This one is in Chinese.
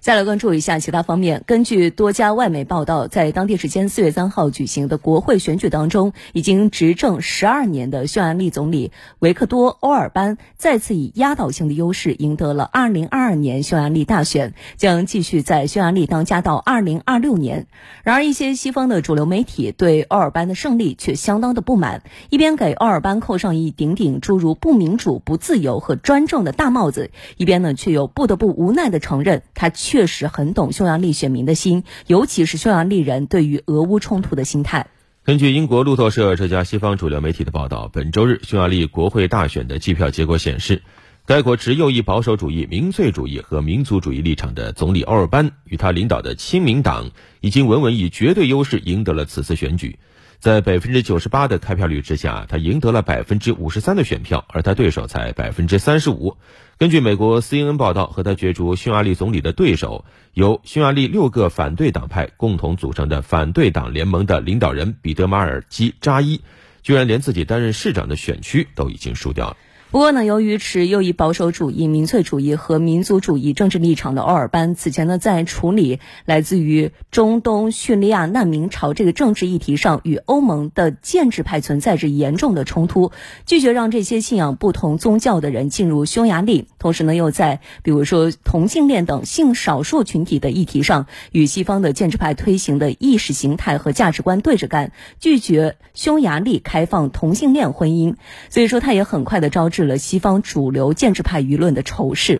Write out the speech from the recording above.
再来关注一下其他方面。根据多家外媒报道，在当地时间四月三号举行的国会选举当中，已经执政十二年的匈牙利总理维克多·欧尔班再次以压倒性的优势赢得了二零二二年匈牙利大选，将继续在匈牙利当家到二零二六年。然而，一些西方的主流媒体对欧尔班的胜利却相当的不满，一边给欧尔班扣上一顶顶诸如不民主、不自由和专政的大帽子，一边呢却又不得不无奈的承认他。确实很懂匈牙利选民的心，尤其是匈牙利人对于俄乌冲突的心态。根据英国路透社这家西方主流媒体的报道，本周日匈牙利国会大选的计票结果显示，该国持右翼保守主义、民粹主义和民族主义立场的总理欧尔班与他领导的亲民党已经稳稳以绝对优势赢得了此次选举。在百分之九十八的开票率之下，他赢得了百分之五十三的选票，而他对手才百分之三十五。根据美国 CNN 报道，和他角逐匈牙利总理的对手，由匈牙利六个反对党派共同组成的反对党联盟的领导人彼得马尔基扎伊，居然连自己担任市长的选区都已经输掉了。不过呢，由于持右翼保守主义、民粹主义和民族主义政治立场的欧尔班，此前呢在处理来自于中东叙利亚难民潮这个政治议题上，与欧盟的建制派存在着严重的冲突，拒绝让这些信仰不同宗教的人进入匈牙利。同时呢，又在比如说同性恋等性少数群体的议题上，与西方的建制派推行的意识形态和价值观对着干，拒绝匈牙利开放同性恋婚姻。所以说，他也很快的招致。了西方主流建制派舆论的仇视。